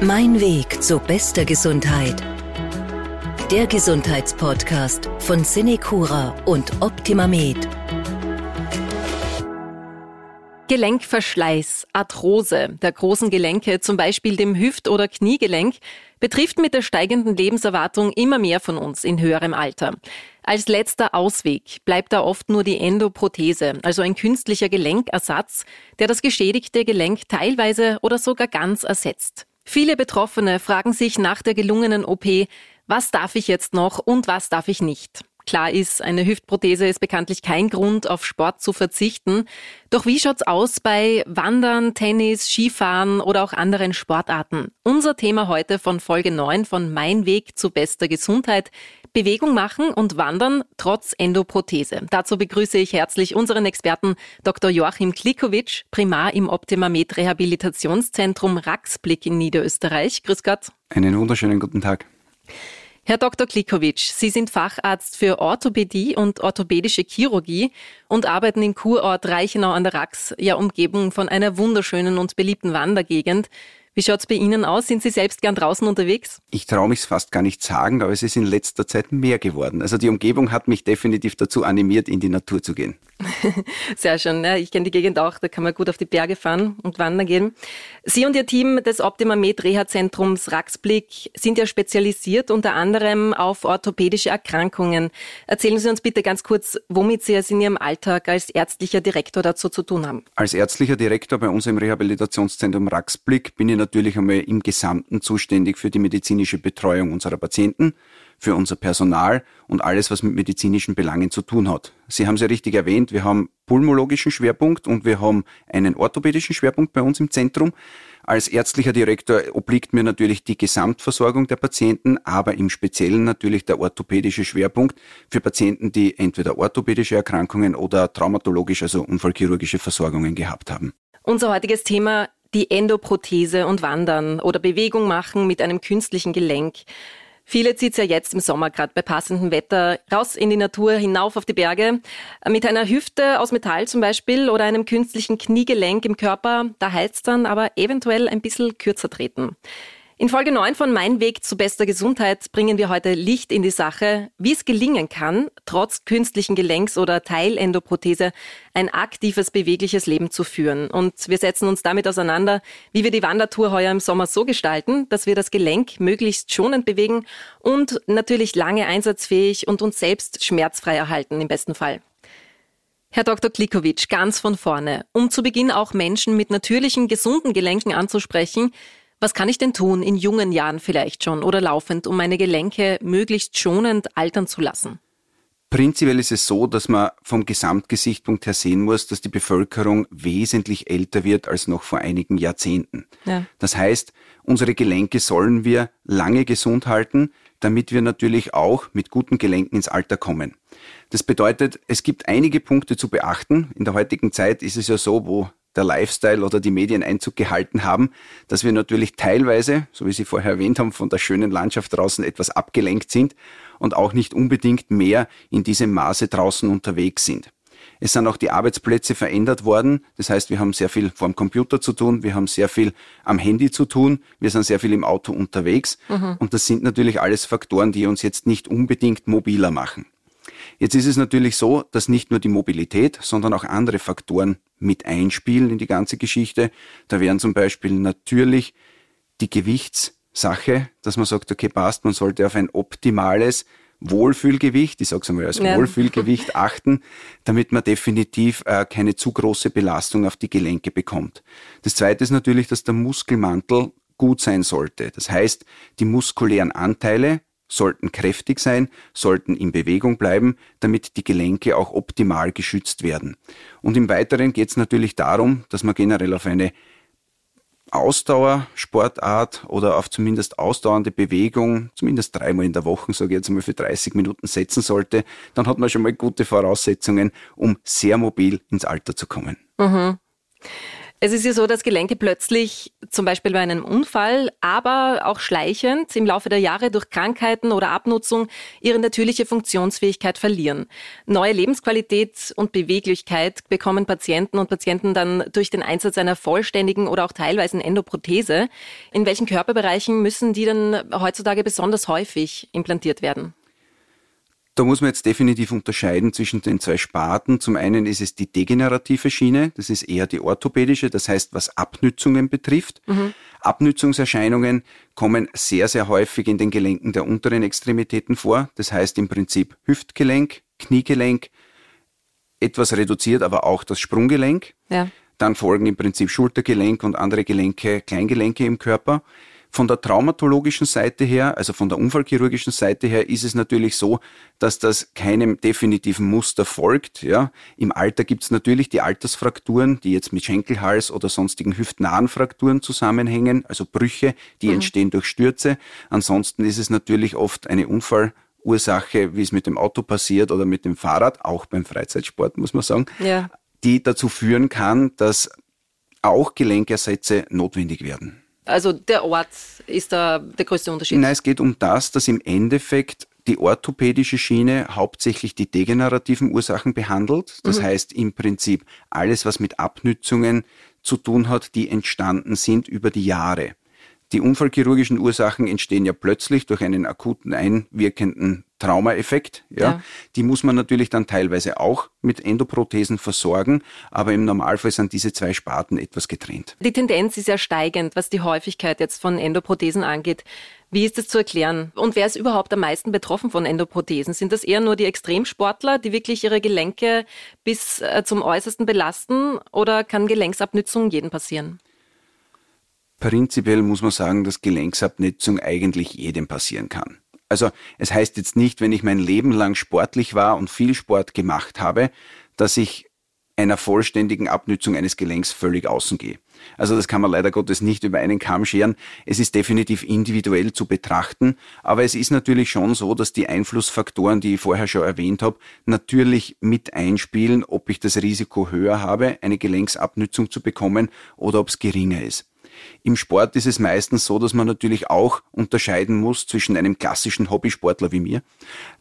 Mein Weg zu bester Gesundheit. Der Gesundheitspodcast von Cinecura und OptimaMed. Gelenkverschleiß, Arthrose der großen Gelenke, zum Beispiel dem Hüft- oder Kniegelenk, betrifft mit der steigenden Lebenserwartung immer mehr von uns in höherem Alter. Als letzter Ausweg bleibt da oft nur die Endoprothese, also ein künstlicher Gelenkersatz, der das geschädigte Gelenk teilweise oder sogar ganz ersetzt. Viele Betroffene fragen sich nach der gelungenen OP, was darf ich jetzt noch und was darf ich nicht? Klar ist, eine Hüftprothese ist bekanntlich kein Grund, auf Sport zu verzichten. Doch wie schaut's aus bei Wandern, Tennis, Skifahren oder auch anderen Sportarten? Unser Thema heute von Folge 9 von Mein Weg zu bester Gesundheit. Bewegung machen und wandern trotz Endoprothese. Dazu begrüße ich herzlich unseren Experten Dr. Joachim Klikowitsch, Primar im Optimamed Rehabilitationszentrum Raxblick in Niederösterreich. Grüß Gott. Einen wunderschönen guten Tag. Herr Dr. Klikowitsch, Sie sind Facharzt für Orthopädie und orthopädische Chirurgie und arbeiten im Kurort Reichenau an der Rax, ja Umgebung von einer wunderschönen und beliebten Wandergegend. Wie schaut's bei Ihnen aus? Sind Sie selbst gern draußen unterwegs? Ich traue mich fast gar nicht sagen, aber es ist in letzter Zeit mehr geworden. Also die Umgebung hat mich definitiv dazu animiert, in die Natur zu gehen. Sehr schön. Ja, ich kenne die Gegend auch, da kann man gut auf die Berge fahren und wandern gehen. Sie und Ihr Team des Optima Med Reha Zentrums Raxblick sind ja spezialisiert unter anderem auf orthopädische Erkrankungen. Erzählen Sie uns bitte ganz kurz, womit Sie es in Ihrem Alltag als ärztlicher Direktor dazu zu tun haben. Als ärztlicher Direktor bei uns im Rehabilitationszentrum Raxblick bin ich natürlich einmal im Gesamten zuständig für die medizinische Betreuung unserer Patienten für unser Personal und alles, was mit medizinischen Belangen zu tun hat. Sie haben es ja richtig erwähnt, wir haben pulmologischen Schwerpunkt und wir haben einen orthopädischen Schwerpunkt bei uns im Zentrum. Als ärztlicher Direktor obliegt mir natürlich die Gesamtversorgung der Patienten, aber im Speziellen natürlich der orthopädische Schwerpunkt für Patienten, die entweder orthopädische Erkrankungen oder traumatologische, also unfallchirurgische Versorgungen gehabt haben. Unser heutiges Thema die Endoprothese und Wandern oder Bewegung machen mit einem künstlichen Gelenk. Viele zieht's ja jetzt im Sommer, gerade bei passendem Wetter, raus in die Natur, hinauf auf die Berge. Mit einer Hüfte aus Metall zum Beispiel oder einem künstlichen Kniegelenk im Körper, da heilt's dann aber eventuell ein bisschen kürzer treten. In Folge 9 von Mein Weg zu bester Gesundheit bringen wir heute Licht in die Sache, wie es gelingen kann, trotz künstlichen Gelenks- oder Teilendoprothese ein aktives, bewegliches Leben zu führen. Und wir setzen uns damit auseinander, wie wir die Wandertour heuer im Sommer so gestalten, dass wir das Gelenk möglichst schonend bewegen und natürlich lange einsatzfähig und uns selbst schmerzfrei erhalten im besten Fall. Herr Dr. Klikowitsch, ganz von vorne. Um zu Beginn auch Menschen mit natürlichen, gesunden Gelenken anzusprechen, was kann ich denn tun, in jungen Jahren vielleicht schon oder laufend, um meine Gelenke möglichst schonend altern zu lassen? Prinzipiell ist es so, dass man vom Gesamtgesichtspunkt her sehen muss, dass die Bevölkerung wesentlich älter wird als noch vor einigen Jahrzehnten. Ja. Das heißt, unsere Gelenke sollen wir lange gesund halten, damit wir natürlich auch mit guten Gelenken ins Alter kommen. Das bedeutet, es gibt einige Punkte zu beachten. In der heutigen Zeit ist es ja so, wo der Lifestyle oder die Medien Einzug gehalten haben, dass wir natürlich teilweise, so wie Sie vorher erwähnt haben, von der schönen Landschaft draußen etwas abgelenkt sind und auch nicht unbedingt mehr in diesem Maße draußen unterwegs sind. Es sind auch die Arbeitsplätze verändert worden. Das heißt, wir haben sehr viel vor dem Computer zu tun, wir haben sehr viel am Handy zu tun, wir sind sehr viel im Auto unterwegs. Mhm. Und das sind natürlich alles Faktoren, die uns jetzt nicht unbedingt mobiler machen. Jetzt ist es natürlich so, dass nicht nur die Mobilität, sondern auch andere Faktoren mit einspielen in die ganze Geschichte. Da wären zum Beispiel natürlich die Gewichtssache, dass man sagt, okay, passt, man sollte auf ein optimales Wohlfühlgewicht, ich sage es einmal als ja. Wohlfühlgewicht achten, damit man definitiv äh, keine zu große Belastung auf die Gelenke bekommt. Das zweite ist natürlich, dass der Muskelmantel gut sein sollte. Das heißt, die muskulären Anteile sollten kräftig sein, sollten in Bewegung bleiben, damit die Gelenke auch optimal geschützt werden. Und im Weiteren geht es natürlich darum, dass man generell auf eine Ausdauersportart oder auf zumindest ausdauernde Bewegung, zumindest dreimal in der Woche, sage ich jetzt mal für 30 Minuten setzen sollte, dann hat man schon mal gute Voraussetzungen, um sehr mobil ins Alter zu kommen. Mhm. Es ist ja so, dass Gelenke plötzlich, zum Beispiel bei einem Unfall, aber auch schleichend im Laufe der Jahre durch Krankheiten oder Abnutzung ihre natürliche Funktionsfähigkeit verlieren. Neue Lebensqualität und Beweglichkeit bekommen Patienten und Patienten dann durch den Einsatz einer vollständigen oder auch teilweisen Endoprothese. In welchen Körperbereichen müssen die dann heutzutage besonders häufig implantiert werden? Da muss man jetzt definitiv unterscheiden zwischen den zwei Sparten. Zum einen ist es die degenerative Schiene, das ist eher die orthopädische, das heißt, was Abnützungen betrifft. Mhm. Abnützungserscheinungen kommen sehr, sehr häufig in den Gelenken der unteren Extremitäten vor. Das heißt im Prinzip Hüftgelenk, Kniegelenk, etwas reduziert, aber auch das Sprunggelenk. Ja. Dann folgen im Prinzip Schultergelenk und andere Gelenke, Kleingelenke im Körper. Von der traumatologischen Seite her, also von der unfallchirurgischen Seite her, ist es natürlich so, dass das keinem definitiven Muster folgt. Ja. Im Alter gibt es natürlich die Altersfrakturen, die jetzt mit Schenkelhals oder sonstigen hüftnahen Frakturen zusammenhängen, also Brüche, die mhm. entstehen durch Stürze. Ansonsten ist es natürlich oft eine Unfallursache, wie es mit dem Auto passiert oder mit dem Fahrrad, auch beim Freizeitsport, muss man sagen, ja. die dazu führen kann, dass auch Gelenkersätze notwendig werden. Also der Ort ist da der größte Unterschied. Nein, es geht um das, dass im Endeffekt die orthopädische Schiene hauptsächlich die degenerativen Ursachen behandelt. Das mhm. heißt im Prinzip alles, was mit Abnützungen zu tun hat, die entstanden sind über die Jahre. Die unfallchirurgischen Ursachen entstehen ja plötzlich durch einen akuten einwirkenden Traumaeffekt. Ja. ja. Die muss man natürlich dann teilweise auch mit Endoprothesen versorgen, aber im Normalfall sind diese zwei Sparten etwas getrennt. Die Tendenz ist ja steigend, was die Häufigkeit jetzt von Endoprothesen angeht. Wie ist das zu erklären? Und wer ist überhaupt am meisten betroffen von Endoprothesen? Sind das eher nur die Extremsportler, die wirklich ihre Gelenke bis äh, zum Äußersten belasten, oder kann Gelenksabnützung jedem passieren? Prinzipiell muss man sagen, dass Gelenksabnetzung eigentlich jedem passieren kann. Also es heißt jetzt nicht, wenn ich mein Leben lang sportlich war und viel Sport gemacht habe, dass ich einer vollständigen Abnützung eines Gelenks völlig außen gehe. Also das kann man leider Gottes nicht über einen Kamm scheren. Es ist definitiv individuell zu betrachten, aber es ist natürlich schon so, dass die Einflussfaktoren, die ich vorher schon erwähnt habe, natürlich mit einspielen, ob ich das Risiko höher habe, eine Gelenksabnützung zu bekommen oder ob es geringer ist. Im Sport ist es meistens so, dass man natürlich auch unterscheiden muss zwischen einem klassischen Hobbysportler wie mir,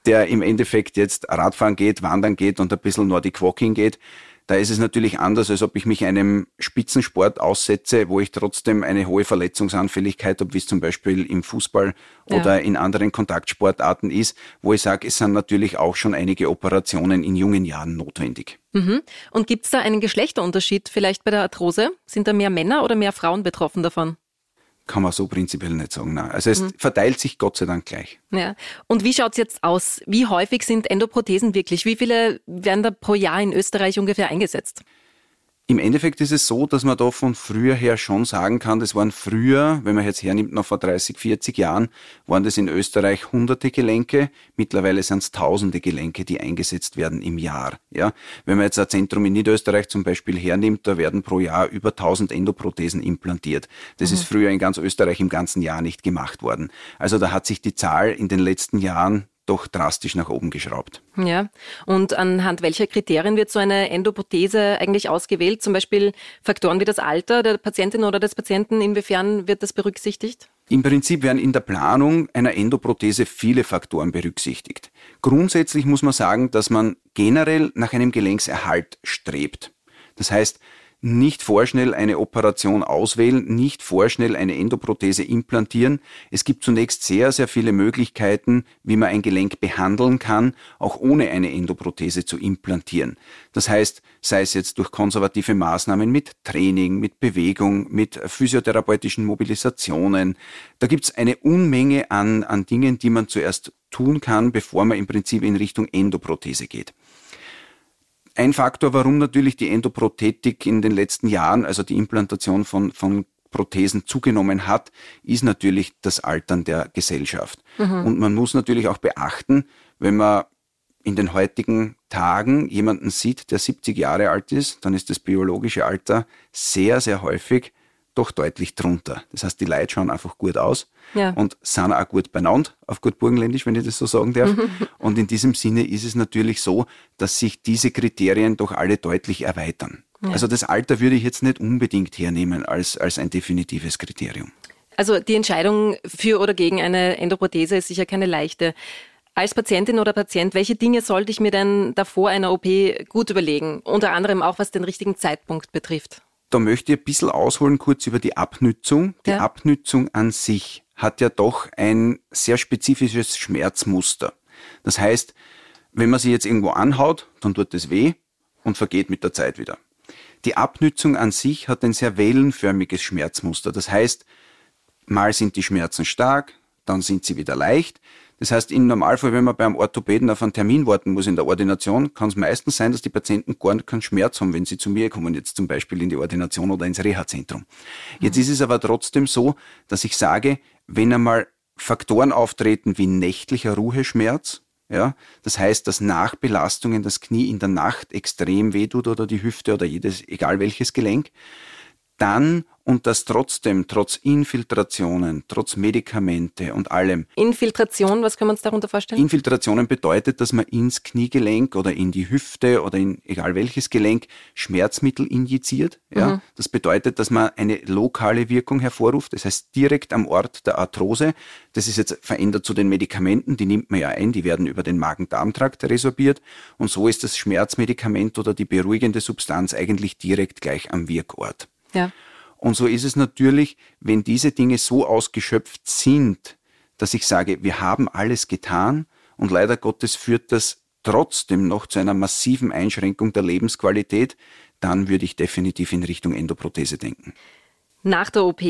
der im Endeffekt jetzt Radfahren geht, wandern geht und ein bisschen Nordic Walking geht, da ist es natürlich anders, als ob ich mich einem Spitzensport aussetze, wo ich trotzdem eine hohe Verletzungsanfälligkeit habe, wie es zum Beispiel im Fußball ja. oder in anderen Kontaktsportarten ist, wo ich sage, es sind natürlich auch schon einige Operationen in jungen Jahren notwendig. Mhm. Und gibt es da einen Geschlechterunterschied vielleicht bei der Arthrose? Sind da mehr Männer oder mehr Frauen betroffen davon? Kann man so prinzipiell nicht sagen. Nein. Also es mhm. verteilt sich Gott sei Dank gleich. Ja. Und wie schaut es jetzt aus? Wie häufig sind Endoprothesen wirklich? Wie viele werden da pro Jahr in Österreich ungefähr eingesetzt? Im Endeffekt ist es so, dass man da von früher her schon sagen kann, das waren früher, wenn man jetzt hernimmt, noch vor 30, 40 Jahren, waren das in Österreich hunderte Gelenke. Mittlerweile sind es tausende Gelenke, die eingesetzt werden im Jahr. Ja, wenn man jetzt ein Zentrum in Niederösterreich zum Beispiel hernimmt, da werden pro Jahr über 1000 Endoprothesen implantiert. Das mhm. ist früher in ganz Österreich im ganzen Jahr nicht gemacht worden. Also da hat sich die Zahl in den letzten Jahren doch drastisch nach oben geschraubt. Ja, und anhand welcher Kriterien wird so eine Endoprothese eigentlich ausgewählt? Zum Beispiel Faktoren wie das Alter der Patientin oder des Patienten, inwiefern wird das berücksichtigt? Im Prinzip werden in der Planung einer Endoprothese viele Faktoren berücksichtigt. Grundsätzlich muss man sagen, dass man generell nach einem Gelenkserhalt strebt. Das heißt, nicht vorschnell eine Operation auswählen, nicht vorschnell eine Endoprothese implantieren. Es gibt zunächst sehr, sehr viele Möglichkeiten, wie man ein Gelenk behandeln kann, auch ohne eine Endoprothese zu implantieren. Das heißt, sei es jetzt durch konservative Maßnahmen mit Training, mit Bewegung, mit physiotherapeutischen Mobilisationen. Da gibt es eine Unmenge an, an Dingen, die man zuerst tun kann, bevor man im Prinzip in Richtung Endoprothese geht. Ein Faktor, warum natürlich die Endoprothetik in den letzten Jahren, also die Implantation von, von Prothesen zugenommen hat, ist natürlich das Altern der Gesellschaft. Mhm. Und man muss natürlich auch beachten, wenn man in den heutigen Tagen jemanden sieht, der 70 Jahre alt ist, dann ist das biologische Alter sehr, sehr häufig doch deutlich drunter. Das heißt, die Leute schauen einfach gut aus ja. und sind auch gut beieinander, auf gut Burgenländisch, wenn ich das so sagen darf. und in diesem Sinne ist es natürlich so, dass sich diese Kriterien doch alle deutlich erweitern. Ja. Also das Alter würde ich jetzt nicht unbedingt hernehmen als, als ein definitives Kriterium. Also die Entscheidung für oder gegen eine Endoprothese ist sicher keine leichte. Als Patientin oder Patient, welche Dinge sollte ich mir denn davor einer OP gut überlegen? Unter anderem auch, was den richtigen Zeitpunkt betrifft. Da möchte ich ein bisschen ausholen kurz über die Abnützung. Die ja. Abnützung an sich hat ja doch ein sehr spezifisches Schmerzmuster. Das heißt, wenn man sie jetzt irgendwo anhaut, dann tut es weh und vergeht mit der Zeit wieder. Die Abnützung an sich hat ein sehr wellenförmiges Schmerzmuster. Das heißt, mal sind die Schmerzen stark, dann sind sie wieder leicht. Das heißt, im Normalfall, wenn man beim Orthopäden auf einen Termin warten muss in der Ordination, kann es meistens sein, dass die Patienten gar keinen Schmerz haben, wenn sie zu mir kommen, jetzt zum Beispiel in die Ordination oder ins Reha-Zentrum. Jetzt mhm. ist es aber trotzdem so, dass ich sage, wenn einmal Faktoren auftreten wie nächtlicher Ruheschmerz, ja, das heißt, dass nach Belastungen das Knie in der Nacht extrem wehtut oder die Hüfte oder jedes, egal welches Gelenk, dann und das trotzdem, trotz Infiltrationen, trotz Medikamente und allem. Infiltration, was können wir uns darunter vorstellen? Infiltrationen bedeutet, dass man ins Kniegelenk oder in die Hüfte oder in egal welches Gelenk Schmerzmittel injiziert. Ja? Mhm. Das bedeutet, dass man eine lokale Wirkung hervorruft, das heißt direkt am Ort der Arthrose. Das ist jetzt verändert zu den Medikamenten, die nimmt man ja ein, die werden über den Magen-Darm-Trakt resorbiert und so ist das Schmerzmedikament oder die beruhigende Substanz eigentlich direkt gleich am Wirkort. Ja. Und so ist es natürlich, wenn diese Dinge so ausgeschöpft sind, dass ich sage, wir haben alles getan und leider Gottes führt das trotzdem noch zu einer massiven Einschränkung der Lebensqualität, dann würde ich definitiv in Richtung Endoprothese denken. Nach der OP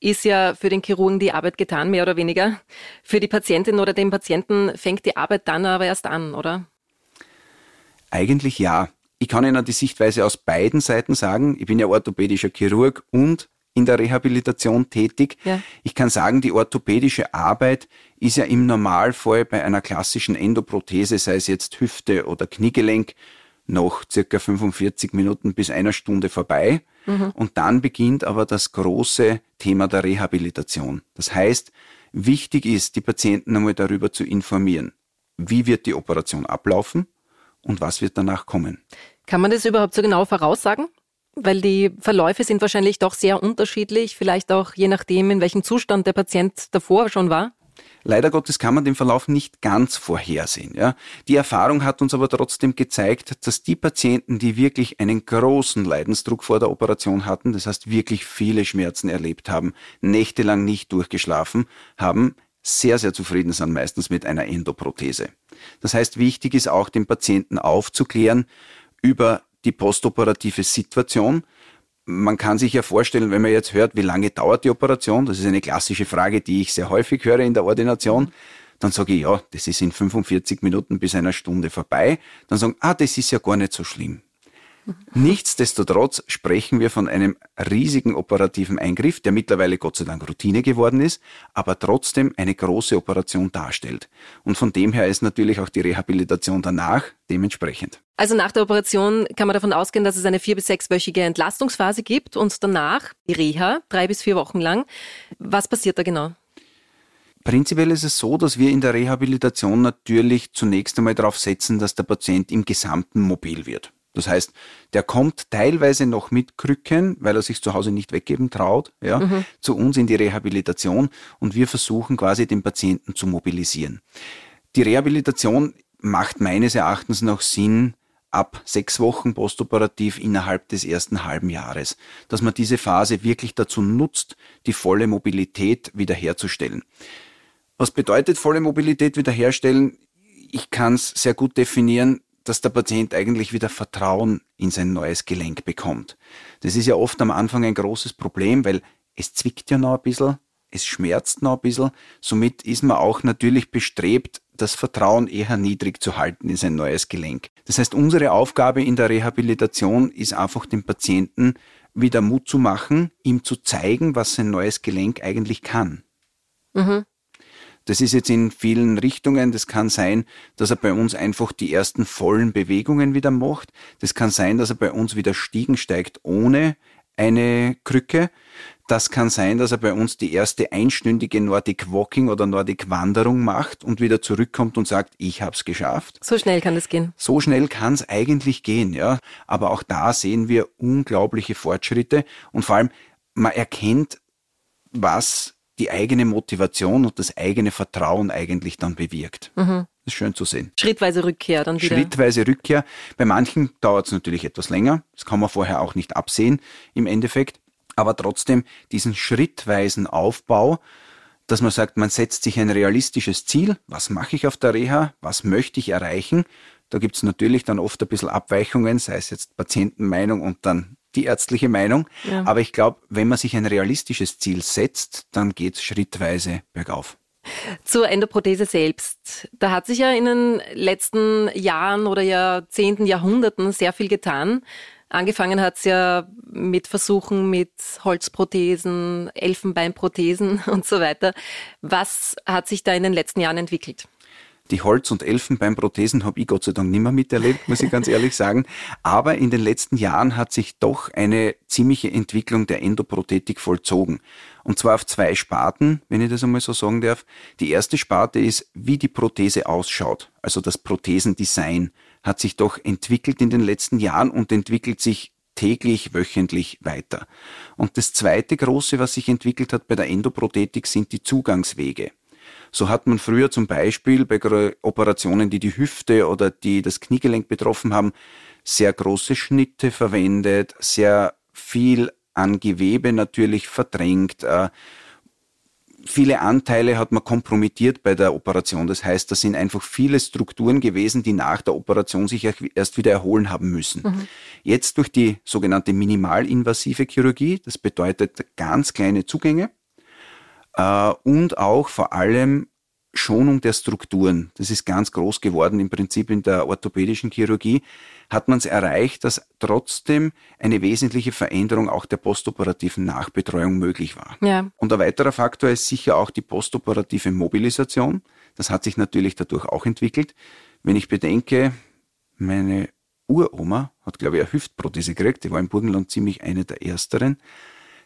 ist ja für den Chirurgen die Arbeit getan, mehr oder weniger. Für die Patientin oder den Patienten fängt die Arbeit dann aber erst an, oder? Eigentlich ja ich kann Ihnen die Sichtweise aus beiden Seiten sagen. Ich bin ja orthopädischer Chirurg und in der Rehabilitation tätig. Ja. Ich kann sagen, die orthopädische Arbeit ist ja im Normalfall bei einer klassischen Endoprothese, sei es jetzt Hüfte oder Kniegelenk, noch circa 45 Minuten bis einer Stunde vorbei. Mhm. Und dann beginnt aber das große Thema der Rehabilitation. Das heißt, wichtig ist, die Patienten einmal darüber zu informieren. Wie wird die Operation ablaufen? Und was wird danach kommen. Kann man das überhaupt so genau voraussagen? Weil die Verläufe sind wahrscheinlich doch sehr unterschiedlich, vielleicht auch je nachdem, in welchem Zustand der Patient davor schon war. Leider Gottes kann man den Verlauf nicht ganz vorhersehen. Ja. Die Erfahrung hat uns aber trotzdem gezeigt, dass die Patienten, die wirklich einen großen Leidensdruck vor der Operation hatten, das heißt wirklich viele Schmerzen erlebt haben, nächtelang nicht durchgeschlafen haben, sehr, sehr zufrieden sind meistens mit einer Endoprothese. Das heißt, wichtig ist auch, den Patienten aufzuklären über die postoperative Situation. Man kann sich ja vorstellen, wenn man jetzt hört, wie lange dauert die Operation, das ist eine klassische Frage, die ich sehr häufig höre in der Ordination, dann sage ich, ja, das ist in 45 Minuten bis einer Stunde vorbei. Dann sagen, ah, das ist ja gar nicht so schlimm. Nichtsdestotrotz sprechen wir von einem riesigen operativen Eingriff, der mittlerweile Gott sei Dank Routine geworden ist, aber trotzdem eine große Operation darstellt. Und von dem her ist natürlich auch die Rehabilitation danach dementsprechend. Also nach der Operation kann man davon ausgehen, dass es eine vier- bis sechswöchige Entlastungsphase gibt und danach die Reha, drei bis vier Wochen lang. Was passiert da genau? Prinzipiell ist es so, dass wir in der Rehabilitation natürlich zunächst einmal darauf setzen, dass der Patient im Gesamten mobil wird. Das heißt, der kommt teilweise noch mit Krücken, weil er sich zu Hause nicht weggeben traut, ja, mhm. zu uns in die Rehabilitation und wir versuchen quasi den Patienten zu mobilisieren. Die Rehabilitation macht meines Erachtens noch Sinn ab sechs Wochen postoperativ innerhalb des ersten halben Jahres, dass man diese Phase wirklich dazu nutzt, die volle Mobilität wiederherzustellen. Was bedeutet volle Mobilität wiederherstellen? Ich kann es sehr gut definieren dass der Patient eigentlich wieder Vertrauen in sein neues Gelenk bekommt. Das ist ja oft am Anfang ein großes Problem, weil es zwickt ja noch ein bisschen, es schmerzt noch ein bisschen. Somit ist man auch natürlich bestrebt, das Vertrauen eher niedrig zu halten in sein neues Gelenk. Das heißt, unsere Aufgabe in der Rehabilitation ist einfach dem Patienten wieder Mut zu machen, ihm zu zeigen, was sein neues Gelenk eigentlich kann. Mhm. Das ist jetzt in vielen Richtungen. Das kann sein, dass er bei uns einfach die ersten vollen Bewegungen wieder macht. Das kann sein, dass er bei uns wieder Stiegen steigt ohne eine Krücke. Das kann sein, dass er bei uns die erste einstündige Nordic Walking oder Nordic Wanderung macht und wieder zurückkommt und sagt, ich habe es geschafft. So schnell kann es gehen. So schnell kann es eigentlich gehen, ja. Aber auch da sehen wir unglaubliche Fortschritte und vor allem man erkennt, was die eigene Motivation und das eigene Vertrauen eigentlich dann bewirkt. Mhm. Das ist schön zu sehen. Schrittweise Rückkehr dann wieder. Schrittweise Rückkehr. Bei manchen dauert es natürlich etwas länger. Das kann man vorher auch nicht absehen im Endeffekt. Aber trotzdem diesen schrittweisen Aufbau, dass man sagt, man setzt sich ein realistisches Ziel. Was mache ich auf der Reha? Was möchte ich erreichen? Da gibt es natürlich dann oft ein bisschen Abweichungen, sei es jetzt Patientenmeinung und dann die ärztliche Meinung. Ja. Aber ich glaube, wenn man sich ein realistisches Ziel setzt, dann geht es schrittweise bergauf. Zur Endoprothese selbst. Da hat sich ja in den letzten Jahren oder Jahrzehnten, Jahrhunderten sehr viel getan. Angefangen hat es ja mit Versuchen mit Holzprothesen, Elfenbeinprothesen und so weiter. Was hat sich da in den letzten Jahren entwickelt? Die Holz- und Elfenbeinprothesen habe ich Gott sei Dank nicht mehr miterlebt, muss ich ganz ehrlich sagen. Aber in den letzten Jahren hat sich doch eine ziemliche Entwicklung der Endoprothetik vollzogen. Und zwar auf zwei Sparten, wenn ich das einmal so sagen darf. Die erste Sparte ist, wie die Prothese ausschaut. Also das Prothesendesign hat sich doch entwickelt in den letzten Jahren und entwickelt sich täglich, wöchentlich weiter. Und das zweite große, was sich entwickelt hat bei der Endoprothetik, sind die Zugangswege. So hat man früher zum Beispiel bei Operationen, die die Hüfte oder die das Kniegelenk betroffen haben, sehr große Schnitte verwendet, sehr viel an Gewebe natürlich verdrängt. Äh, viele Anteile hat man kompromittiert bei der Operation. Das heißt, da sind einfach viele Strukturen gewesen, die nach der Operation sich erst wieder erholen haben müssen. Mhm. Jetzt durch die sogenannte minimalinvasive Chirurgie, das bedeutet ganz kleine Zugänge, äh, und auch vor allem Schonung der Strukturen. Das ist ganz groß geworden im Prinzip in der orthopädischen Chirurgie. Hat man es erreicht, dass trotzdem eine wesentliche Veränderung auch der postoperativen Nachbetreuung möglich war. Ja. Und ein weiterer Faktor ist sicher auch die postoperative Mobilisation. Das hat sich natürlich dadurch auch entwickelt. Wenn ich bedenke, meine Uroma hat, glaube ich, eine Hüftprothese gekriegt. Die war im Burgenland ziemlich eine der ersteren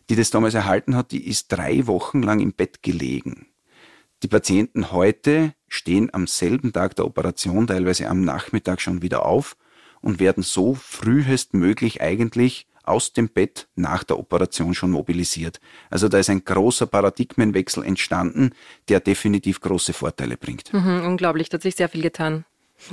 die das damals erhalten hat, die ist drei Wochen lang im Bett gelegen. Die Patienten heute stehen am selben Tag der Operation, teilweise am Nachmittag schon wieder auf und werden so frühestmöglich eigentlich aus dem Bett nach der Operation schon mobilisiert. Also da ist ein großer Paradigmenwechsel entstanden, der definitiv große Vorteile bringt. Mhm, unglaublich, da hat sich sehr viel getan.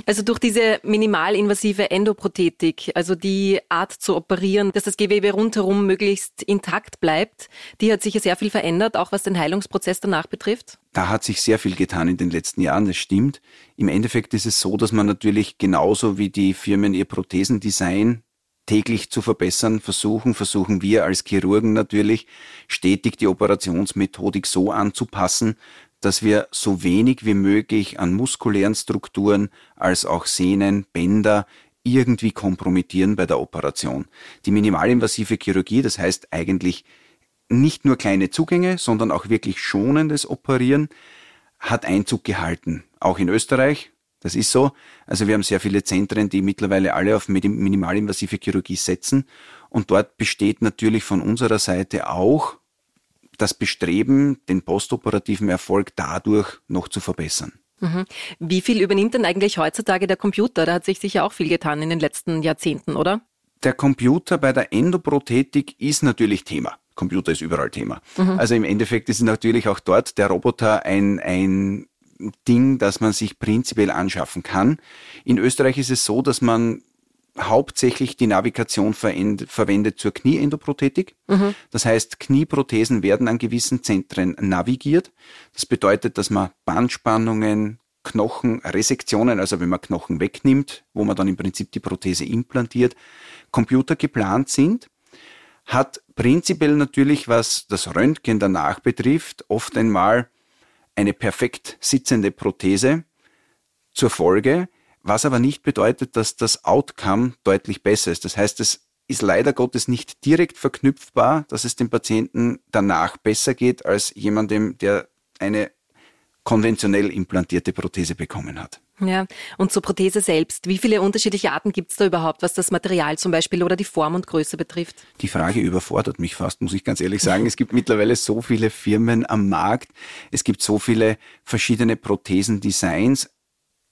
Also durch diese minimalinvasive Endoprothetik, also die Art zu operieren, dass das Gewebe rundherum möglichst intakt bleibt, die hat sich ja sehr viel verändert, auch was den Heilungsprozess danach betrifft. Da hat sich sehr viel getan in den letzten Jahren, das stimmt. Im Endeffekt ist es so, dass man natürlich genauso wie die Firmen ihr Prothesendesign täglich zu verbessern versuchen, versuchen wir als Chirurgen natürlich stetig die Operationsmethodik so anzupassen, dass wir so wenig wie möglich an muskulären Strukturen als auch Sehnen, Bänder irgendwie kompromittieren bei der Operation. Die minimalinvasive Chirurgie, das heißt eigentlich nicht nur kleine Zugänge, sondern auch wirklich schonendes Operieren, hat Einzug gehalten. Auch in Österreich. Das ist so. Also wir haben sehr viele Zentren, die mittlerweile alle auf minimalinvasive Chirurgie setzen. Und dort besteht natürlich von unserer Seite auch das Bestreben, den postoperativen Erfolg dadurch noch zu verbessern. Mhm. Wie viel übernimmt denn eigentlich heutzutage der Computer? Da hat sich sicher auch viel getan in den letzten Jahrzehnten, oder? Der Computer bei der Endoprothetik ist natürlich Thema. Computer ist überall Thema. Mhm. Also im Endeffekt ist natürlich auch dort der Roboter ein, ein Ding, das man sich prinzipiell anschaffen kann. In Österreich ist es so, dass man hauptsächlich die Navigation verwendet zur Knieendoprothetik. Mhm. Das heißt, Knieprothesen werden an gewissen Zentren navigiert. Das bedeutet, dass man Bandspannungen, Knochenresektionen, also wenn man Knochen wegnimmt, wo man dann im Prinzip die Prothese implantiert, Computer geplant sind, hat prinzipiell natürlich, was das Röntgen danach betrifft, oft einmal eine perfekt sitzende Prothese zur Folge, was aber nicht bedeutet, dass das Outcome deutlich besser ist. Das heißt, es ist leider Gottes nicht direkt verknüpfbar, dass es dem Patienten danach besser geht als jemandem, der eine konventionell implantierte Prothese bekommen hat. Ja, und zur Prothese selbst. Wie viele unterschiedliche Arten gibt es da überhaupt, was das Material zum Beispiel oder die Form und Größe betrifft? Die Frage überfordert mich fast, muss ich ganz ehrlich sagen. Es gibt mittlerweile so viele Firmen am Markt. Es gibt so viele verschiedene Prothesendesigns.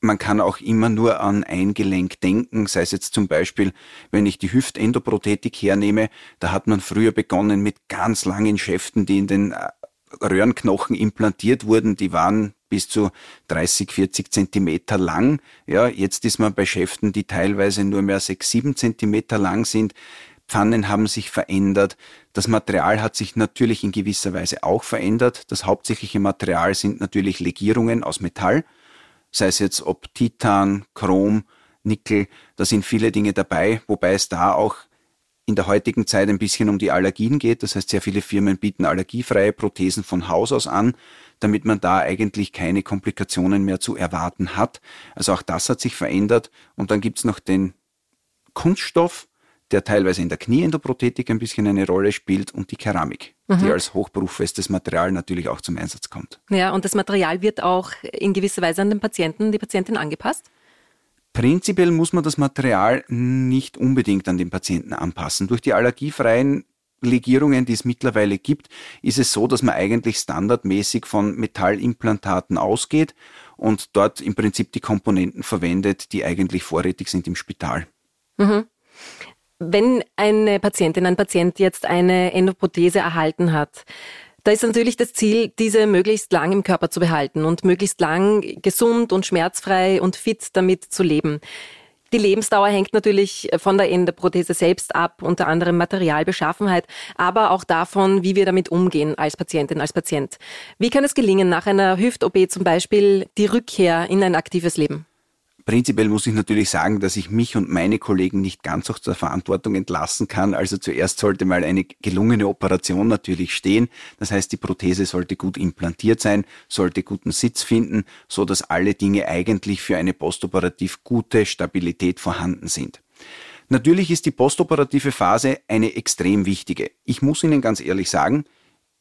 Man kann auch immer nur an ein Gelenk denken, sei es jetzt zum Beispiel, wenn ich die Hüftendoprothetik hernehme, da hat man früher begonnen mit ganz langen Schäften, die in den äh, Röhrenknochen implantiert wurden, die waren bis zu 30, 40 Zentimeter lang. Ja, jetzt ist man bei Schäften, die teilweise nur mehr 6, 7 Zentimeter lang sind. Pfannen haben sich verändert. Das Material hat sich natürlich in gewisser Weise auch verändert. Das hauptsächliche Material sind natürlich Legierungen aus Metall, sei es jetzt ob Titan, Chrom, Nickel, da sind viele Dinge dabei, wobei es da auch in der heutigen Zeit ein bisschen um die Allergien geht. Das heißt, sehr viele Firmen bieten allergiefreie Prothesen von Haus aus an, damit man da eigentlich keine Komplikationen mehr zu erwarten hat. Also auch das hat sich verändert. Und dann gibt's noch den Kunststoff, der teilweise in der Knieendoprothetik ein bisschen eine Rolle spielt und die Keramik, mhm. die als hochberufsfestes Material natürlich auch zum Einsatz kommt. Ja, und das Material wird auch in gewisser Weise an den Patienten, die Patientin angepasst? Prinzipiell muss man das Material nicht unbedingt an den Patienten anpassen. Durch die allergiefreien Legierungen, die es mittlerweile gibt, ist es so, dass man eigentlich standardmäßig von Metallimplantaten ausgeht und dort im Prinzip die Komponenten verwendet, die eigentlich vorrätig sind im Spital. Mhm. Wenn eine Patientin, ein Patient jetzt eine Endoprothese erhalten hat, da ist natürlich das Ziel, diese möglichst lang im Körper zu behalten und möglichst lang gesund und schmerzfrei und fit damit zu leben. Die Lebensdauer hängt natürlich von der Endoprothese selbst ab, unter anderem Materialbeschaffenheit, aber auch davon, wie wir damit umgehen als Patientin, als Patient. Wie kann es gelingen, nach einer Hüft-OP zum Beispiel die Rückkehr in ein aktives Leben? Prinzipiell muss ich natürlich sagen, dass ich mich und meine Kollegen nicht ganz aus der Verantwortung entlassen kann. Also zuerst sollte mal eine gelungene Operation natürlich stehen. Das heißt, die Prothese sollte gut implantiert sein, sollte guten Sitz finden, so dass alle Dinge eigentlich für eine postoperativ gute Stabilität vorhanden sind. Natürlich ist die postoperative Phase eine extrem wichtige. Ich muss Ihnen ganz ehrlich sagen,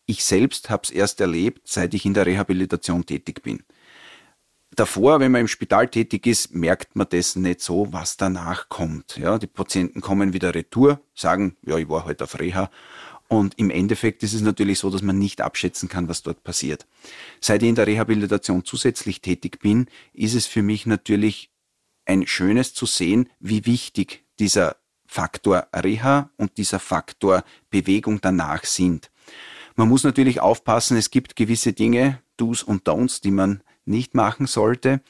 ich selbst habe es erst erlebt, seit ich in der Rehabilitation tätig bin. Davor, wenn man im Spital tätig ist, merkt man das nicht so, was danach kommt. Ja, die Patienten kommen wieder retour, sagen, ja, ich war heute halt auf Reha. Und im Endeffekt ist es natürlich so, dass man nicht abschätzen kann, was dort passiert. Seit ich in der Rehabilitation zusätzlich tätig bin, ist es für mich natürlich ein schönes zu sehen, wie wichtig dieser Faktor Reha und dieser Faktor Bewegung danach sind. Man muss natürlich aufpassen, es gibt gewisse Dinge, Do's und Don'ts, die man nicht machen sollte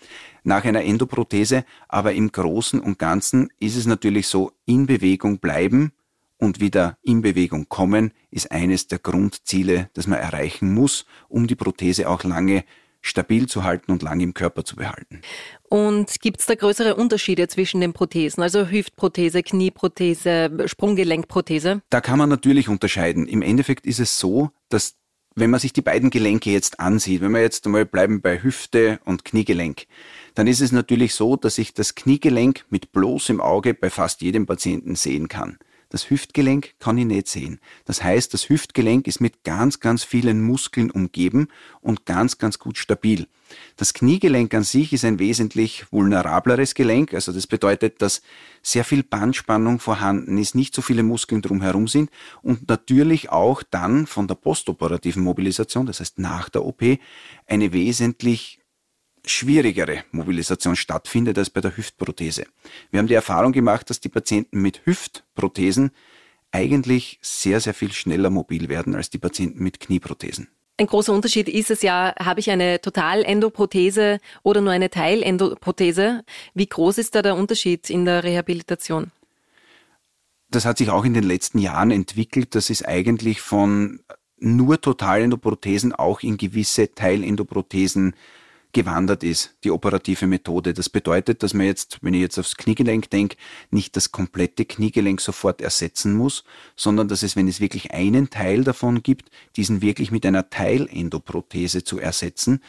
nach einer Endoprothese, aber im Großen und Ganzen ist es natürlich so, in Bewegung bleiben und wieder in Bewegung kommen ist eines der Grundziele, das man erreichen muss, um die Prothese auch lange stabil zu halten und lange im Körper zu behalten. Und gibt es da größere Unterschiede zwischen den Prothesen, also Hüftprothese, Knieprothese, Sprunggelenkprothese? Da kann man natürlich unterscheiden. Im Endeffekt ist es so, dass wenn man sich die beiden Gelenke jetzt ansieht, wenn wir jetzt einmal bleiben bei Hüfte und Kniegelenk, dann ist es natürlich so, dass ich das Kniegelenk mit bloßem Auge bei fast jedem Patienten sehen kann. Das Hüftgelenk kann ich nicht sehen. Das heißt, das Hüftgelenk ist mit ganz, ganz vielen Muskeln umgeben und ganz, ganz gut stabil. Das Kniegelenk an sich ist ein wesentlich vulnerableres Gelenk. Also das bedeutet, dass sehr viel Bandspannung vorhanden ist, nicht so viele Muskeln drumherum sind und natürlich auch dann von der postoperativen Mobilisation, das heißt nach der OP, eine wesentlich schwierigere Mobilisation stattfindet als bei der Hüftprothese. Wir haben die Erfahrung gemacht, dass die Patienten mit Hüftprothesen eigentlich sehr, sehr viel schneller mobil werden als die Patienten mit Knieprothesen. Ein großer Unterschied ist es ja, habe ich eine Totalendoprothese oder nur eine Teilendoprothese? Wie groß ist da der Unterschied in der Rehabilitation? Das hat sich auch in den letzten Jahren entwickelt. Das ist eigentlich von nur Totalendoprothesen auch in gewisse Teilendoprothesen gewandert ist, die operative Methode. Das bedeutet, dass man jetzt, wenn ich jetzt aufs Kniegelenk denke, nicht das komplette Kniegelenk sofort ersetzen muss, sondern dass es, wenn es wirklich einen Teil davon gibt, diesen wirklich mit einer Teilendoprothese zu ersetzen.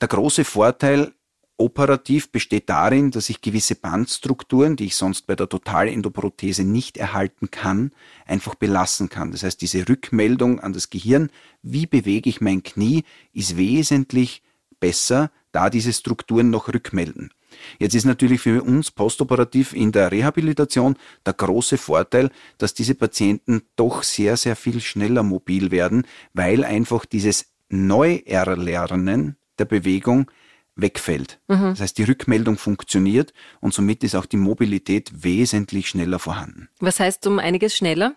Der große Vorteil operativ besteht darin, dass ich gewisse Bandstrukturen, die ich sonst bei der Totalendoprothese nicht erhalten kann, einfach belassen kann. Das heißt, diese Rückmeldung an das Gehirn, wie bewege ich mein Knie, ist wesentlich besser, da diese Strukturen noch rückmelden. Jetzt ist natürlich für uns postoperativ in der Rehabilitation der große Vorteil, dass diese Patienten doch sehr, sehr viel schneller mobil werden, weil einfach dieses Neuerlernen der Bewegung wegfällt. Mhm. Das heißt, die Rückmeldung funktioniert und somit ist auch die Mobilität wesentlich schneller vorhanden. Was heißt um einiges schneller?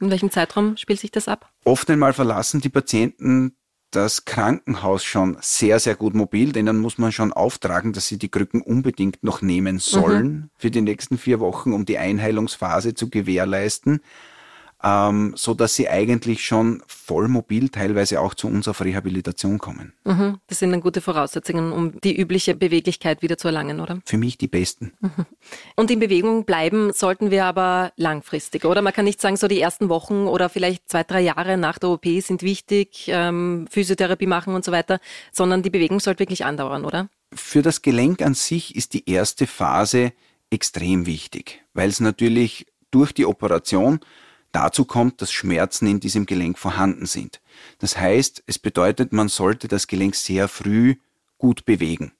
In welchem Zeitraum spielt sich das ab? Oft einmal verlassen die Patienten das Krankenhaus schon sehr, sehr gut mobil, denn dann muss man schon auftragen, dass sie die Krücken unbedingt noch nehmen sollen mhm. für die nächsten vier Wochen, um die Einheilungsphase zu gewährleisten ähm, so dass sie eigentlich schon voll mobil teilweise auch zu uns auf Rehabilitation kommen. Mhm. Das sind dann gute Voraussetzungen, um die übliche Beweglichkeit wieder zu erlangen, oder? Für mich die besten. Mhm. Und in Bewegung bleiben sollten wir aber langfristig, oder? Man kann nicht sagen, so die ersten Wochen oder vielleicht zwei, drei Jahre nach der OP sind wichtig, ähm, Physiotherapie machen und so weiter, sondern die Bewegung sollte wirklich andauern, oder? Für das Gelenk an sich ist die erste Phase extrem wichtig, weil es natürlich durch die Operation Dazu kommt, dass Schmerzen in diesem Gelenk vorhanden sind. Das heißt, es bedeutet, man sollte das Gelenk sehr früh gut bewegen.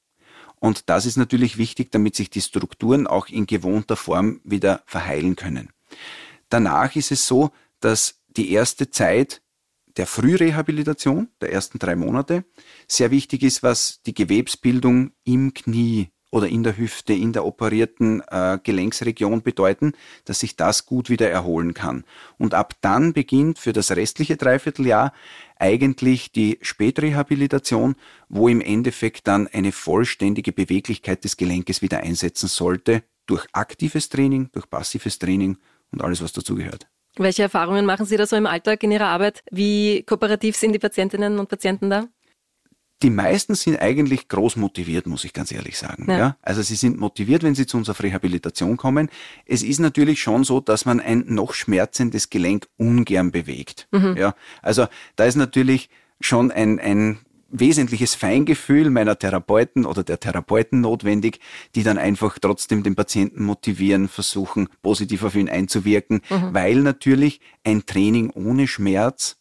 Und das ist natürlich wichtig, damit sich die Strukturen auch in gewohnter Form wieder verheilen können. Danach ist es so, dass die erste Zeit der Frührehabilitation, der ersten drei Monate, sehr wichtig ist, was die Gewebsbildung im Knie oder in der Hüfte, in der operierten äh, Gelenksregion bedeuten, dass sich das gut wieder erholen kann. Und ab dann beginnt für das restliche Dreivierteljahr eigentlich die Spätrehabilitation, wo im Endeffekt dann eine vollständige Beweglichkeit des Gelenkes wieder einsetzen sollte, durch aktives Training, durch passives Training und alles, was dazugehört. Welche Erfahrungen machen Sie da so im Alltag in Ihrer Arbeit? Wie kooperativ sind die Patientinnen und Patienten da? Die meisten sind eigentlich groß motiviert, muss ich ganz ehrlich sagen. Ja. ja. Also sie sind motiviert, wenn sie zu uns auf Rehabilitation kommen. Es ist natürlich schon so, dass man ein noch schmerzendes Gelenk ungern bewegt. Mhm. Ja. Also da ist natürlich schon ein, ein wesentliches Feingefühl meiner Therapeuten oder der Therapeuten notwendig, die dann einfach trotzdem den Patienten motivieren, versuchen, positiv auf ihn einzuwirken, mhm. weil natürlich ein Training ohne Schmerz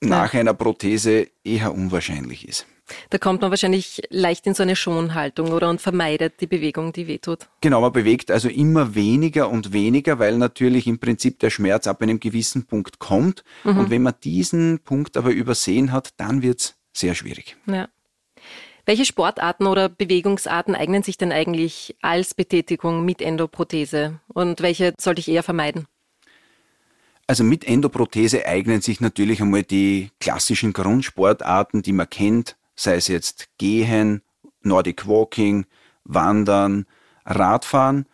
nach einer Prothese eher unwahrscheinlich ist. Da kommt man wahrscheinlich leicht in so eine Schonhaltung oder und vermeidet die Bewegung, die wehtut. Genau, man bewegt also immer weniger und weniger, weil natürlich im Prinzip der Schmerz ab einem gewissen Punkt kommt. Mhm. Und wenn man diesen Punkt aber übersehen hat, dann wird es sehr schwierig. Ja. Welche Sportarten oder Bewegungsarten eignen sich denn eigentlich als Betätigung mit Endoprothese und welche sollte ich eher vermeiden? Also mit Endoprothese eignen sich natürlich einmal die klassischen Grundsportarten, die man kennt, sei es jetzt Gehen, Nordic Walking, Wandern, Radfahren,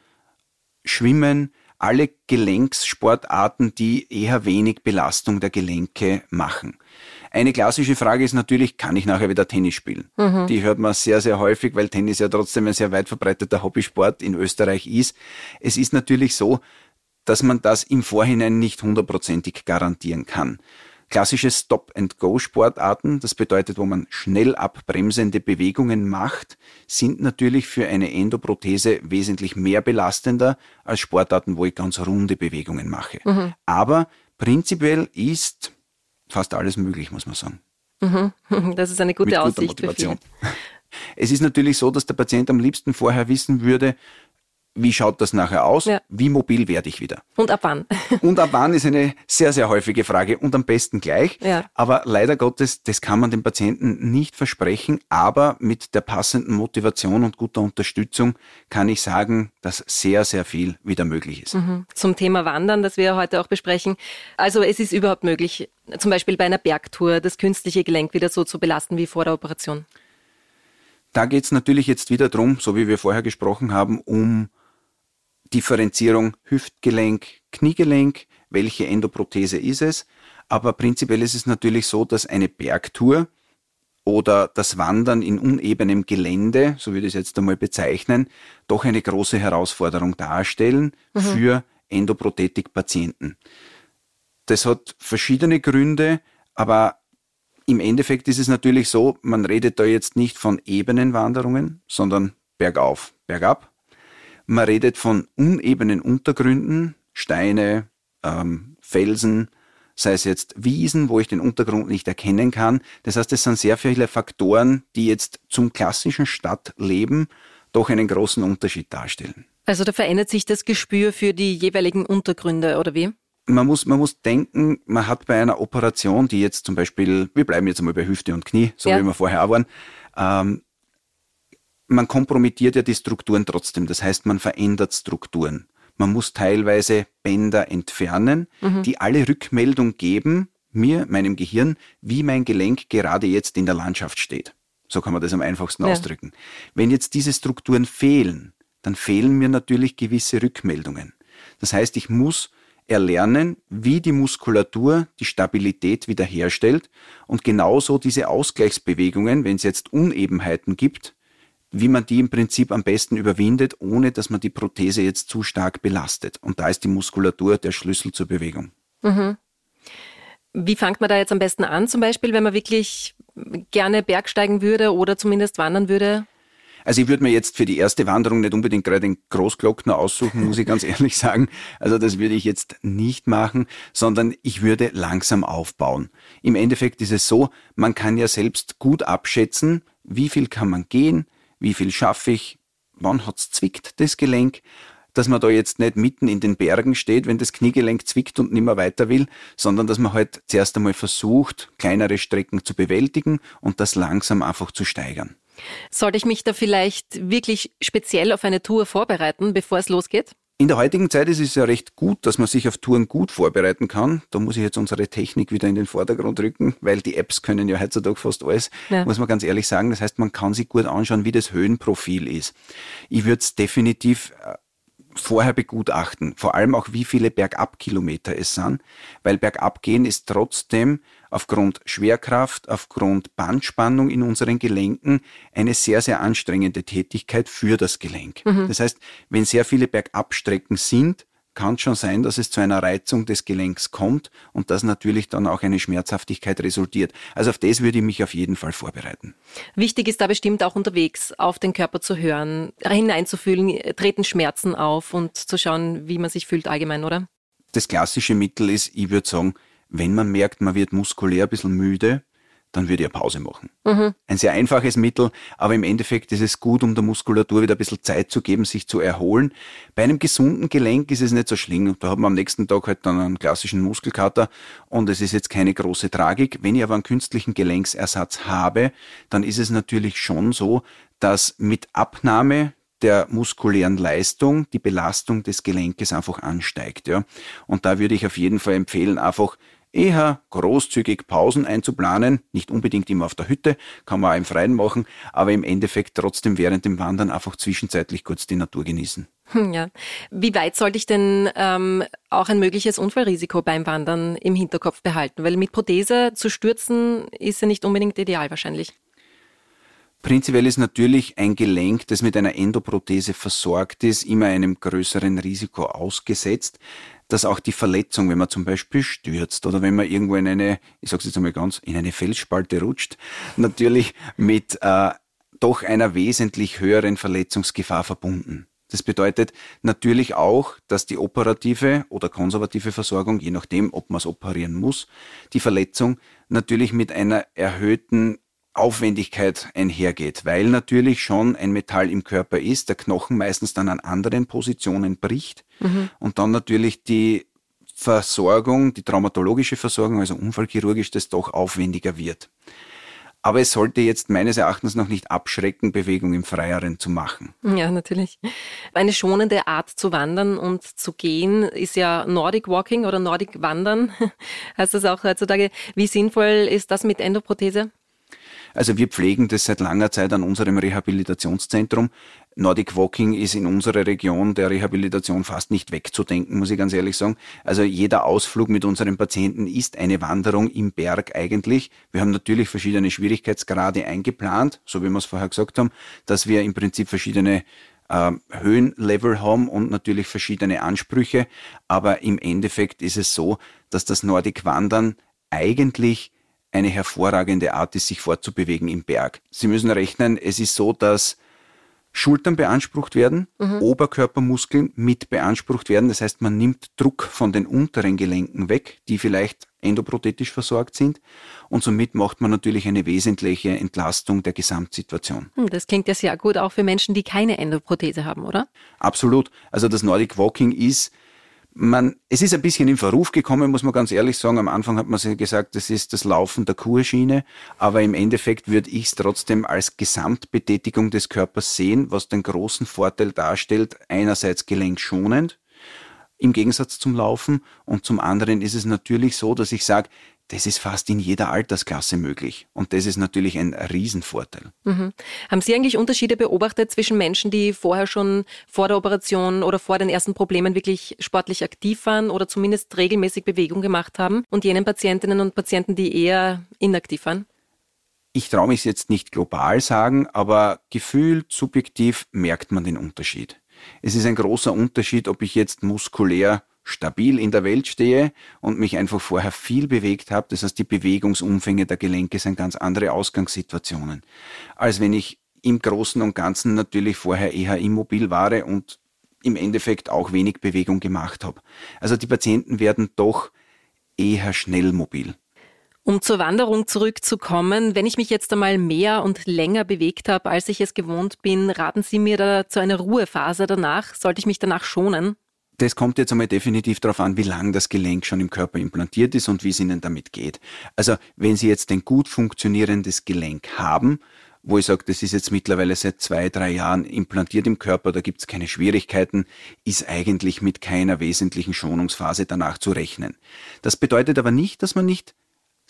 Schwimmen, alle Gelenkssportarten, die eher wenig Belastung der Gelenke machen. Eine klassische Frage ist natürlich, kann ich nachher wieder Tennis spielen? Mhm. Die hört man sehr, sehr häufig, weil Tennis ja trotzdem ein sehr weit verbreiteter Hobbysport in Österreich ist. Es ist natürlich so, dass man das im Vorhinein nicht hundertprozentig garantieren kann. Klassische Stop-and-Go-Sportarten, das bedeutet, wo man schnell abbremsende Bewegungen macht, sind natürlich für eine Endoprothese wesentlich mehr belastender als Sportarten, wo ich ganz runde Bewegungen mache. Mhm. Aber prinzipiell ist fast alles möglich, muss man sagen. Mhm. Das ist eine gute Aussicht. Motivation. Es ist natürlich so, dass der Patient am liebsten vorher wissen würde, wie schaut das nachher aus? Ja. Wie mobil werde ich wieder? Und ab wann? und ab wann ist eine sehr, sehr häufige Frage und am besten gleich. Ja. Aber leider Gottes, das kann man dem Patienten nicht versprechen. Aber mit der passenden Motivation und guter Unterstützung kann ich sagen, dass sehr, sehr viel wieder möglich ist. Mhm. Zum Thema Wandern, das wir heute auch besprechen. Also es ist überhaupt möglich, zum Beispiel bei einer Bergtour das künstliche Gelenk wieder so zu belasten wie vor der Operation. Da geht es natürlich jetzt wieder drum, so wie wir vorher gesprochen haben, um Differenzierung Hüftgelenk, Kniegelenk, welche Endoprothese ist es. Aber prinzipiell ist es natürlich so, dass eine Bergtour oder das Wandern in unebenem Gelände, so würde ich es jetzt einmal bezeichnen, doch eine große Herausforderung darstellen mhm. für Endoprothetik-Patienten. Das hat verschiedene Gründe, aber im Endeffekt ist es natürlich so, man redet da jetzt nicht von ebenen Wanderungen, sondern bergauf, bergab, man redet von unebenen Untergründen, Steine, ähm, Felsen, sei es jetzt Wiesen, wo ich den Untergrund nicht erkennen kann. Das heißt, es sind sehr viele Faktoren, die jetzt zum klassischen Stadtleben doch einen großen Unterschied darstellen. Also da verändert sich das Gespür für die jeweiligen Untergründe, oder wie? Man muss, man muss denken, man hat bei einer Operation, die jetzt zum Beispiel, wir bleiben jetzt einmal bei Hüfte und Knie, so ja. wie wir vorher auch waren, ähm, man kompromittiert ja die Strukturen trotzdem. Das heißt, man verändert Strukturen. Man muss teilweise Bänder entfernen, mhm. die alle Rückmeldung geben, mir, meinem Gehirn, wie mein Gelenk gerade jetzt in der Landschaft steht. So kann man das am einfachsten ja. ausdrücken. Wenn jetzt diese Strukturen fehlen, dann fehlen mir natürlich gewisse Rückmeldungen. Das heißt, ich muss erlernen, wie die Muskulatur die Stabilität wiederherstellt und genauso diese Ausgleichsbewegungen, wenn es jetzt Unebenheiten gibt, wie man die im Prinzip am besten überwindet, ohne dass man die Prothese jetzt zu stark belastet. Und da ist die Muskulatur der Schlüssel zur Bewegung. Mhm. Wie fängt man da jetzt am besten an, zum Beispiel, wenn man wirklich gerne bergsteigen würde oder zumindest wandern würde? Also ich würde mir jetzt für die erste Wanderung nicht unbedingt gerade den Großglockner aussuchen, muss ich ganz ehrlich sagen. Also das würde ich jetzt nicht machen, sondern ich würde langsam aufbauen. Im Endeffekt ist es so, man kann ja selbst gut abschätzen, wie viel kann man gehen, wie viel schaffe ich, wann hat's zwickt das Gelenk, dass man da jetzt nicht mitten in den Bergen steht, wenn das Kniegelenk zwickt und nicht mehr weiter will, sondern dass man halt zuerst einmal versucht, kleinere Strecken zu bewältigen und das langsam einfach zu steigern. Sollte ich mich da vielleicht wirklich speziell auf eine Tour vorbereiten, bevor es losgeht? In der heutigen Zeit ist es ja recht gut, dass man sich auf Touren gut vorbereiten kann. Da muss ich jetzt unsere Technik wieder in den Vordergrund rücken, weil die Apps können ja heutzutage fast alles, ja. muss man ganz ehrlich sagen. Das heißt, man kann sich gut anschauen, wie das Höhenprofil ist. Ich würde es definitiv äh, vorher begutachten, vor allem auch wie viele Bergabkilometer es sind, weil Bergabgehen ist trotzdem aufgrund Schwerkraft, aufgrund Bandspannung in unseren Gelenken eine sehr, sehr anstrengende Tätigkeit für das Gelenk. Mhm. Das heißt, wenn sehr viele Bergabstrecken sind, kann schon sein, dass es zu einer Reizung des Gelenks kommt und das natürlich dann auch eine Schmerzhaftigkeit resultiert. Also auf das würde ich mich auf jeden Fall vorbereiten. Wichtig ist da bestimmt auch unterwegs auf den Körper zu hören, hineinzufühlen, treten Schmerzen auf und zu schauen, wie man sich fühlt allgemein, oder? Das klassische Mittel ist, ich würde sagen, wenn man merkt, man wird muskulär ein bisschen müde, dann würde ich eine Pause machen. Mhm. Ein sehr einfaches Mittel, aber im Endeffekt ist es gut, um der Muskulatur wieder ein bisschen Zeit zu geben, sich zu erholen. Bei einem gesunden Gelenk ist es nicht so schlimm. Da hat man am nächsten Tag halt dann einen klassischen Muskelkater und es ist jetzt keine große Tragik. Wenn ich aber einen künstlichen Gelenksersatz habe, dann ist es natürlich schon so, dass mit Abnahme der muskulären Leistung die Belastung des Gelenkes einfach ansteigt. Ja. Und da würde ich auf jeden Fall empfehlen, einfach eher großzügig Pausen einzuplanen, nicht unbedingt immer auf der Hütte, kann man auch im Freien machen, aber im Endeffekt trotzdem während dem Wandern einfach zwischenzeitlich kurz die Natur genießen. Hm, ja. Wie weit sollte ich denn ähm, auch ein mögliches Unfallrisiko beim Wandern im Hinterkopf behalten? Weil mit Prothese zu stürzen ist ja nicht unbedingt ideal wahrscheinlich. Prinzipiell ist natürlich ein Gelenk, das mit einer Endoprothese versorgt ist, immer einem größeren Risiko ausgesetzt dass auch die Verletzung, wenn man zum Beispiel stürzt oder wenn man irgendwo in eine, ich sage jetzt einmal ganz, in eine Felsspalte rutscht, natürlich mit äh, doch einer wesentlich höheren Verletzungsgefahr verbunden. Das bedeutet natürlich auch, dass die operative oder konservative Versorgung, je nachdem, ob man es operieren muss, die Verletzung natürlich mit einer erhöhten Aufwendigkeit einhergeht, weil natürlich schon ein Metall im Körper ist, der Knochen meistens dann an anderen Positionen bricht mhm. und dann natürlich die Versorgung, die traumatologische Versorgung, also unfallchirurgisch, das doch aufwendiger wird. Aber es sollte jetzt meines Erachtens noch nicht abschrecken, Bewegung im Freieren zu machen. Ja, natürlich. Eine schonende Art zu wandern und zu gehen ist ja Nordic Walking oder Nordic Wandern. Heißt das auch heutzutage? Wie sinnvoll ist das mit Endoprothese? Also wir pflegen das seit langer Zeit an unserem Rehabilitationszentrum. Nordic Walking ist in unserer Region der Rehabilitation fast nicht wegzudenken, muss ich ganz ehrlich sagen. Also jeder Ausflug mit unseren Patienten ist eine Wanderung im Berg eigentlich. Wir haben natürlich verschiedene Schwierigkeitsgrade eingeplant, so wie wir es vorher gesagt haben, dass wir im Prinzip verschiedene äh, Höhenlevel haben und natürlich verschiedene Ansprüche. Aber im Endeffekt ist es so, dass das Nordic Wandern eigentlich eine hervorragende Art ist, sich fortzubewegen im Berg. Sie müssen rechnen, es ist so, dass Schultern beansprucht werden, mhm. Oberkörpermuskeln mit beansprucht werden. Das heißt, man nimmt Druck von den unteren Gelenken weg, die vielleicht endoprothetisch versorgt sind. Und somit macht man natürlich eine wesentliche Entlastung der Gesamtsituation. Hm, das klingt ja sehr gut auch für Menschen, die keine Endoprothese haben, oder? Absolut. Also das Nordic Walking ist man, es ist ein bisschen in Verruf gekommen, muss man ganz ehrlich sagen. Am Anfang hat man gesagt, das ist das Laufen der Kurschiene. Aber im Endeffekt würde ich es trotzdem als Gesamtbetätigung des Körpers sehen, was den großen Vorteil darstellt. Einerseits gelenkschonend, im Gegensatz zum Laufen. Und zum anderen ist es natürlich so, dass ich sage, das ist fast in jeder Altersklasse möglich. Und das ist natürlich ein Riesenvorteil. Mhm. Haben Sie eigentlich Unterschiede beobachtet zwischen Menschen, die vorher schon vor der Operation oder vor den ersten Problemen wirklich sportlich aktiv waren oder zumindest regelmäßig Bewegung gemacht haben und jenen Patientinnen und Patienten, die eher inaktiv waren? Ich traue mich jetzt nicht global sagen, aber gefühlt, subjektiv merkt man den Unterschied. Es ist ein großer Unterschied, ob ich jetzt muskulär stabil in der Welt stehe und mich einfach vorher viel bewegt habe. Das heißt, die Bewegungsumfänge der Gelenke sind ganz andere Ausgangssituationen, als wenn ich im Großen und Ganzen natürlich vorher eher immobil war und im Endeffekt auch wenig Bewegung gemacht habe. Also die Patienten werden doch eher schnell mobil. Um zur Wanderung zurückzukommen, wenn ich mich jetzt einmal mehr und länger bewegt habe, als ich es gewohnt bin, raten Sie mir da zu einer Ruhephase danach? Sollte ich mich danach schonen? Das kommt jetzt einmal definitiv darauf an, wie lang das Gelenk schon im Körper implantiert ist und wie es Ihnen damit geht. Also wenn Sie jetzt ein gut funktionierendes Gelenk haben, wo ich sage, das ist jetzt mittlerweile seit zwei, drei Jahren implantiert im Körper, da gibt es keine Schwierigkeiten, ist eigentlich mit keiner wesentlichen Schonungsphase danach zu rechnen. Das bedeutet aber nicht, dass man nicht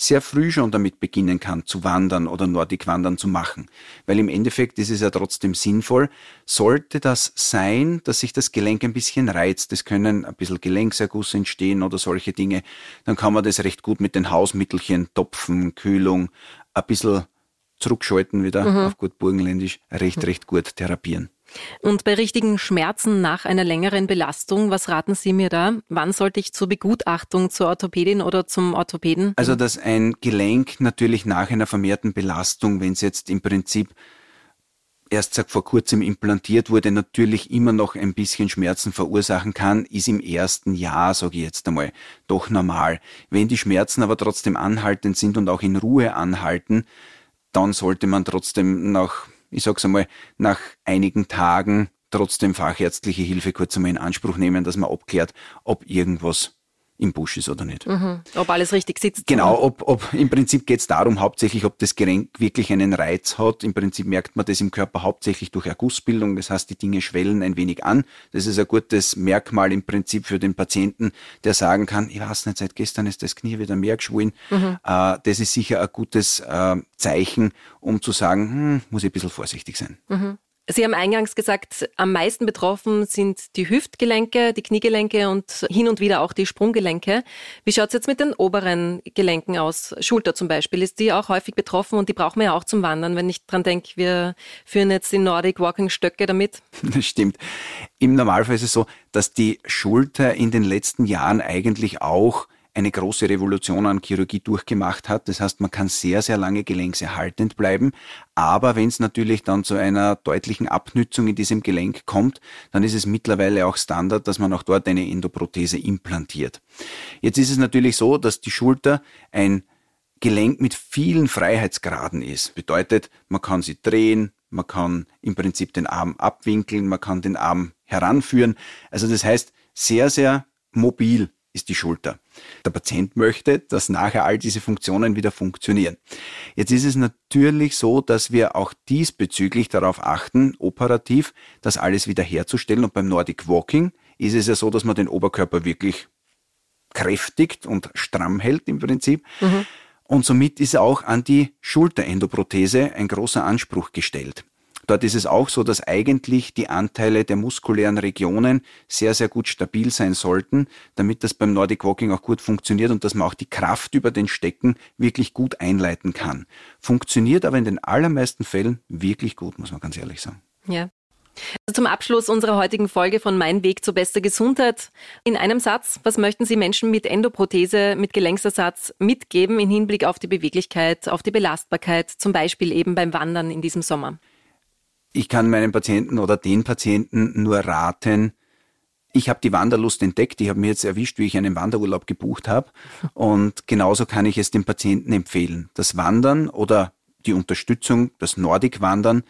sehr früh schon damit beginnen kann, zu wandern oder Nordic Wandern zu machen. Weil im Endeffekt ist es ja trotzdem sinnvoll. Sollte das sein, dass sich das Gelenk ein bisschen reizt, es können ein bisschen Gelenkserguss entstehen oder solche Dinge, dann kann man das recht gut mit den Hausmittelchen, Topfen, Kühlung, ein bisschen zurückschalten wieder mhm. auf gut Burgenländisch, recht, recht gut therapieren. Und bei richtigen Schmerzen nach einer längeren Belastung, was raten Sie mir da? Wann sollte ich zur Begutachtung zur Orthopädin oder zum Orthopäden? Also, dass ein Gelenk natürlich nach einer vermehrten Belastung, wenn es jetzt im Prinzip erst seit vor kurzem implantiert wurde, natürlich immer noch ein bisschen Schmerzen verursachen kann, ist im ersten Jahr, sage ich jetzt einmal, doch normal. Wenn die Schmerzen aber trotzdem anhaltend sind und auch in Ruhe anhalten, dann sollte man trotzdem nach ich sag's einmal, nach einigen Tagen trotzdem fachärztliche Hilfe kurz einmal in Anspruch nehmen, dass man abklärt, ob irgendwas im Busch ist oder nicht. Mhm. Ob alles richtig sitzt. Genau, ob, ob im Prinzip geht es darum, hauptsächlich, ob das Gelenk wirklich einen Reiz hat. Im Prinzip merkt man das im Körper hauptsächlich durch Ergussbildung. Das heißt, die Dinge schwellen ein wenig an. Das ist ein gutes Merkmal im Prinzip für den Patienten, der sagen kann, ich weiß nicht, seit gestern ist das Knie wieder mehr geschwollen. Mhm. Äh, das ist sicher ein gutes äh, Zeichen, um zu sagen, hm, muss ich ein bisschen vorsichtig sein. Mhm. Sie haben eingangs gesagt, am meisten betroffen sind die Hüftgelenke, die Kniegelenke und hin und wieder auch die Sprunggelenke. Wie schaut es jetzt mit den oberen Gelenken aus? Schulter zum Beispiel, ist die auch häufig betroffen und die brauchen wir ja auch zum Wandern, wenn ich dran denke, wir führen jetzt die Nordic Walking Stöcke damit. Das stimmt. Im Normalfall ist es so, dass die Schulter in den letzten Jahren eigentlich auch eine große Revolution an Chirurgie durchgemacht hat. Das heißt, man kann sehr, sehr lange gelenkserhaltend bleiben. Aber wenn es natürlich dann zu einer deutlichen Abnützung in diesem Gelenk kommt, dann ist es mittlerweile auch Standard, dass man auch dort eine Endoprothese implantiert. Jetzt ist es natürlich so, dass die Schulter ein Gelenk mit vielen Freiheitsgraden ist. Bedeutet, man kann sie drehen, man kann im Prinzip den Arm abwinkeln, man kann den Arm heranführen. Also das heißt, sehr, sehr mobil ist die Schulter. Der Patient möchte, dass nachher all diese Funktionen wieder funktionieren. Jetzt ist es natürlich so, dass wir auch diesbezüglich darauf achten, operativ, das alles wieder herzustellen. Und beim Nordic Walking ist es ja so, dass man den Oberkörper wirklich kräftigt und stramm hält im Prinzip. Mhm. Und somit ist auch an die Schulterendoprothese ein großer Anspruch gestellt. Dort ist es auch so, dass eigentlich die Anteile der muskulären Regionen sehr, sehr gut stabil sein sollten, damit das beim Nordic Walking auch gut funktioniert und dass man auch die Kraft über den Stecken wirklich gut einleiten kann. Funktioniert aber in den allermeisten Fällen wirklich gut, muss man ganz ehrlich sagen. Ja. Also zum Abschluss unserer heutigen Folge von Mein Weg zur bester Gesundheit. In einem Satz, was möchten Sie Menschen mit Endoprothese, mit Gelenksersatz mitgeben im Hinblick auf die Beweglichkeit, auf die Belastbarkeit, zum Beispiel eben beim Wandern in diesem Sommer? Ich kann meinen Patienten oder den Patienten nur raten, ich habe die Wanderlust entdeckt, ich habe mir jetzt erwischt, wie ich einen Wanderurlaub gebucht habe. Und genauso kann ich es dem Patienten empfehlen. Das Wandern oder die Unterstützung, das Nordic-Wandern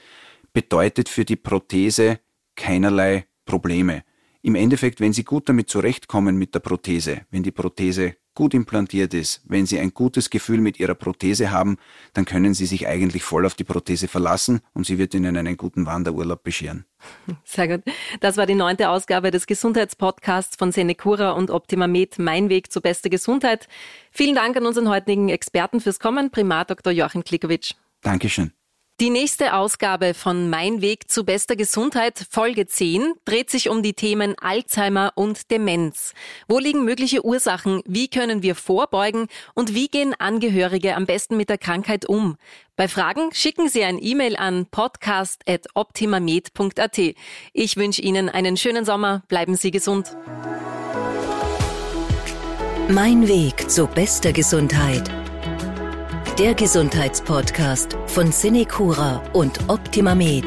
bedeutet für die Prothese keinerlei Probleme. Im Endeffekt, wenn Sie gut damit zurechtkommen mit der Prothese, wenn die Prothese gut implantiert ist, wenn Sie ein gutes Gefühl mit Ihrer Prothese haben, dann können Sie sich eigentlich voll auf die Prothese verlassen und sie wird Ihnen einen guten Wanderurlaub bescheren. Sehr gut. Das war die neunte Ausgabe des Gesundheitspodcasts von Senecura und Optima Med, Mein Weg zu bester Gesundheit. Vielen Dank an unseren heutigen Experten fürs Kommen, Primat Dr. Joachim Klikowitsch. Dankeschön. Die nächste Ausgabe von Mein Weg zu bester Gesundheit, Folge 10, dreht sich um die Themen Alzheimer und Demenz. Wo liegen mögliche Ursachen? Wie können wir vorbeugen? Und wie gehen Angehörige am besten mit der Krankheit um? Bei Fragen schicken Sie ein E-Mail an podcast.optimamed.at. Ich wünsche Ihnen einen schönen Sommer. Bleiben Sie gesund. Mein Weg zu bester Gesundheit der Gesundheitspodcast von Cinecura und Optima Med.